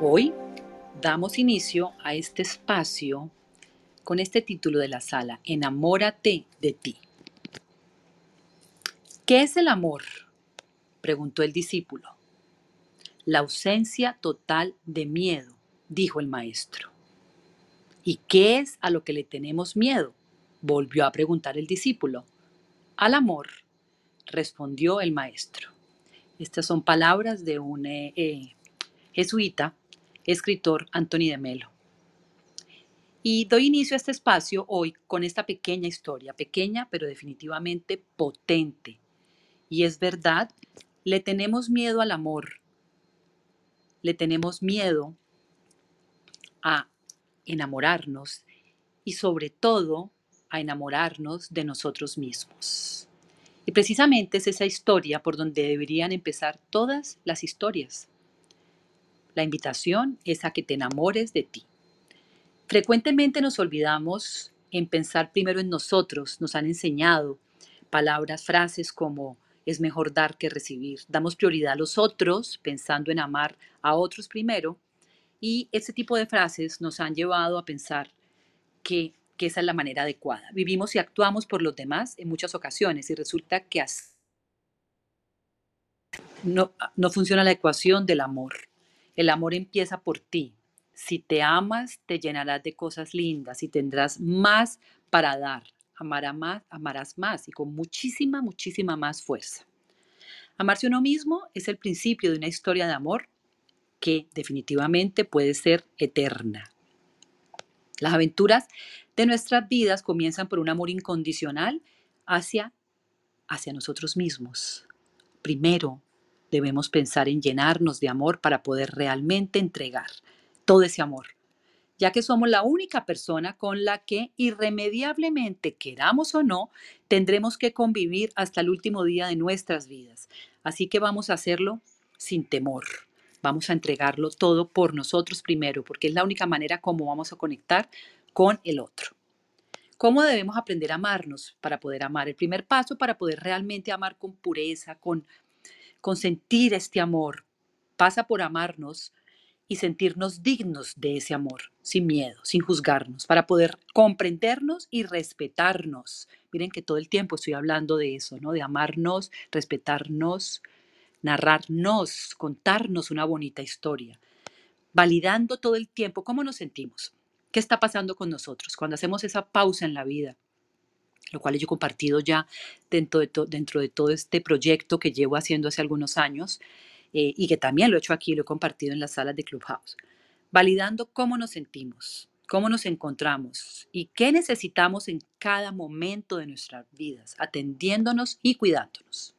Hoy damos inicio a este espacio con este título de la sala, Enamórate de ti. ¿Qué es el amor? preguntó el discípulo. La ausencia total de miedo, dijo el maestro. ¿Y qué es a lo que le tenemos miedo? volvió a preguntar el discípulo. Al amor, respondió el maestro. Estas son palabras de un eh, eh, jesuita, escritor Anthony de Melo. Y doy inicio a este espacio hoy con esta pequeña historia, pequeña pero definitivamente potente. Y es verdad, le tenemos miedo al amor, le tenemos miedo a enamorarnos y sobre todo a enamorarnos de nosotros mismos. Y precisamente es esa historia por donde deberían empezar todas las historias. La invitación es a que te enamores de ti. Frecuentemente nos olvidamos en pensar primero en nosotros. Nos han enseñado palabras, frases como es mejor dar que recibir. Damos prioridad a los otros pensando en amar a otros primero y ese tipo de frases nos han llevado a pensar que, esa es la manera adecuada. Vivimos y actuamos por los demás en muchas ocasiones y resulta que no, no funciona la ecuación del amor. El amor empieza por ti. Si te amas, te llenarás de cosas lindas y tendrás más para dar. Amarás más, amarás más y con muchísima, muchísima más fuerza. Amarse uno mismo es el principio de una historia de amor que definitivamente puede ser eterna. Las aventuras de nuestras vidas comienzan por un amor incondicional hacia, hacia nosotros mismos. Primero, debemos pensar en llenarnos de amor para poder realmente entregar todo ese amor, ya que somos la única persona con la que irremediablemente, queramos o no, tendremos que convivir hasta el último día de nuestras vidas. Así que vamos a hacerlo sin temor. Vamos a entregarlo todo por nosotros primero, porque es la única manera como vamos a conectar con el otro. ¿Cómo debemos aprender a amarnos para poder amar? El primer paso para poder realmente amar con pureza, con, con sentir este amor, pasa por amarnos y sentirnos dignos de ese amor, sin miedo, sin juzgarnos, para poder comprendernos y respetarnos. Miren que todo el tiempo estoy hablando de eso, ¿no? De amarnos, respetarnos, narrarnos, contarnos una bonita historia, validando todo el tiempo cómo nos sentimos, qué está pasando con nosotros cuando hacemos esa pausa en la vida, lo cual yo he compartido ya dentro de, dentro de todo este proyecto que llevo haciendo hace algunos años eh, y que también lo he hecho aquí, lo he compartido en las salas de Clubhouse, validando cómo nos sentimos, cómo nos encontramos y qué necesitamos en cada momento de nuestras vidas, atendiéndonos y cuidándonos.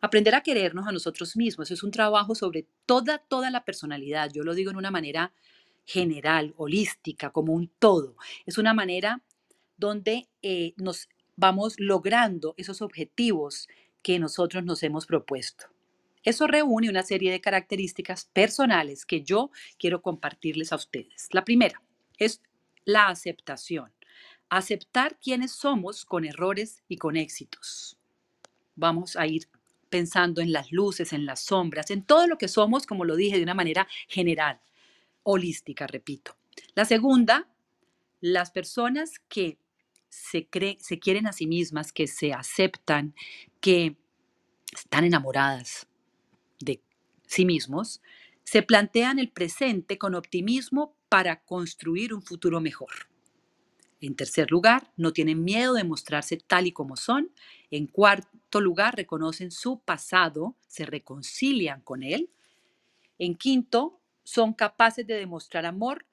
Aprender a querernos a nosotros mismos es un trabajo sobre toda, toda la personalidad. Yo lo digo en una manera general, holística, como un todo. Es una manera donde eh, nos vamos logrando esos objetivos que nosotros nos hemos propuesto. Eso reúne una serie de características personales que yo quiero compartirles a ustedes. La primera es la aceptación. Aceptar quiénes somos con errores y con éxitos. Vamos a ir pensando en las luces, en las sombras, en todo lo que somos, como lo dije, de una manera general, holística, repito. La segunda, las personas que se, se quieren a sí mismas, que se aceptan, que están enamoradas de sí mismos, se plantean el presente con optimismo para construir un futuro mejor. En tercer lugar, no tienen miedo de mostrarse tal y como son. En cuarto lugar, reconocen su pasado, se reconcilian con él. En quinto, son capaces de demostrar amor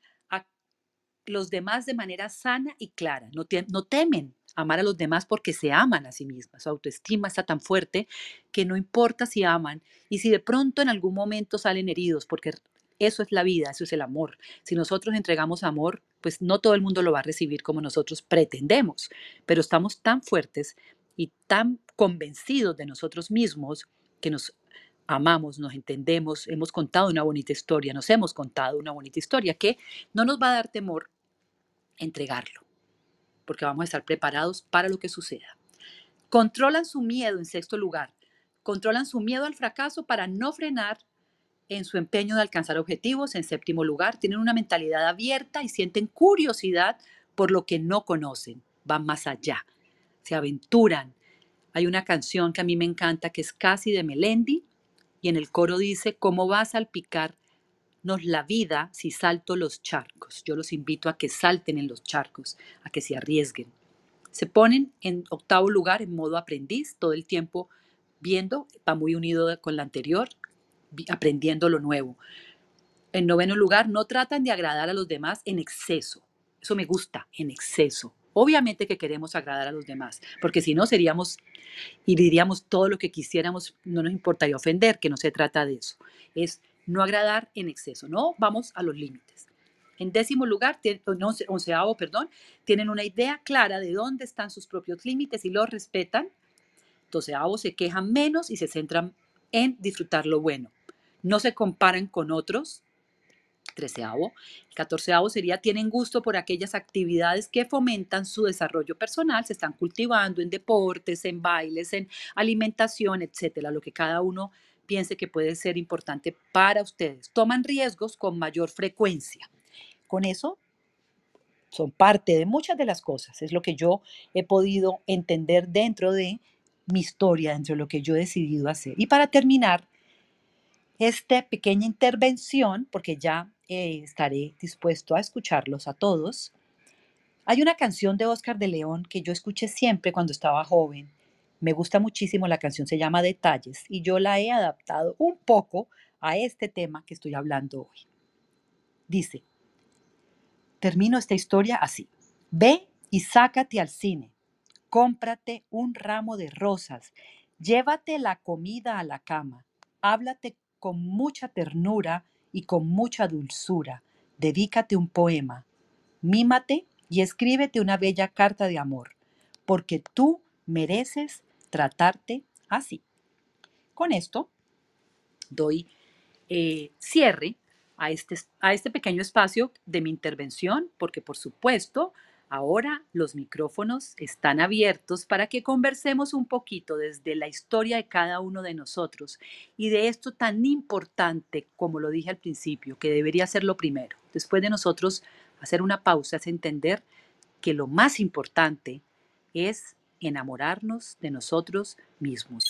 los demás de manera sana y clara. No, temen amar a los demás porque se aman a sí mismas. Su autoestima está tan fuerte que no importa si aman y si de pronto en algún momento salen heridos porque eso es la vida, eso es el amor. Si nosotros entregamos amor, pues no todo el mundo lo va a recibir como nosotros pretendemos, pero estamos tan fuertes y tan convencidos de nosotros mismos que nos amamos, nos entendemos, hemos contado una bonita historia, nos hemos contado una bonita historia que no nos va a dar temor entregarlo, porque vamos a estar preparados para lo que suceda. Controlan su miedo en sexto lugar, controlan su miedo al fracaso para no frenar en su empeño de alcanzar objetivos. En séptimo lugar, tienen una mentalidad abierta y sienten curiosidad por lo que no conocen. Van más allá, se aventuran. Hay una canción que a mí me encanta que es casi de Melendi y en el coro dice, ¿cómo vas a salpicarnos la vida si salto los charcos? Yo los invito a que salten en los charcos, a que se arriesguen. Se ponen en octavo lugar en modo aprendiz, todo el tiempo viendo, va muy unido con la anterior, aprendiendo lo nuevo. En noveno lugar, no tratan de agradar a los demás en exceso. Eso me gusta, en exceso. Obviamente que queremos agradar a los demás, porque si no seríamos y diríamos todo lo que quisiéramos, no nos importaría ofender, que no se trata de eso. Es no agradar en exceso, no vamos a los límites. En décimo lugar, onceavo, perdón, tienen una idea clara de dónde están sus propios límites y los respetan. Doceavo, se quejan menos y se centran en disfrutar lo bueno. No se comparan con otros. Treceavo. El catorceavo sería, tienen gusto por aquellas actividades que fomentan su desarrollo personal, se están cultivando en deportes, en bailes, en alimentación, etcétera, lo que cada uno piense que puede ser importante para ustedes. Toman riesgos con mayor frecuencia. Con eso son parte de muchas de las cosas. Es lo que yo he podido entender dentro de mi historia, dentro de lo que yo he decidido hacer. Y para terminar esta pequeña intervención, porque ya eh, estaré dispuesto a escucharlos a todos, hay una canción de Oscar de León que yo escuché siempre cuando estaba joven. Me gusta muchísimo, la canción se llama Detalles y yo la he adaptado un poco a este tema que estoy hablando hoy. Dice, termino esta historia así. Ve y sácate al cine. Cómprate un ramo de rosas, llévate la comida a la cama, háblate con mucha ternura y con mucha dulzura, dedícate un poema, mímate y escríbete una bella carta de amor, porque tú mereces tratarte así. Con esto doy eh, cierre a este, a este pequeño espacio de mi intervención, porque por supuesto Ahora los micrófonos están abiertos para que conversemos un poquito desde la historia de cada uno de nosotros y de esto tan importante, como lo dije al principio, que debería ser lo primero. Después de nosotros hacer una pausa es entender que lo más importante es enamorarnos de nosotros mismos.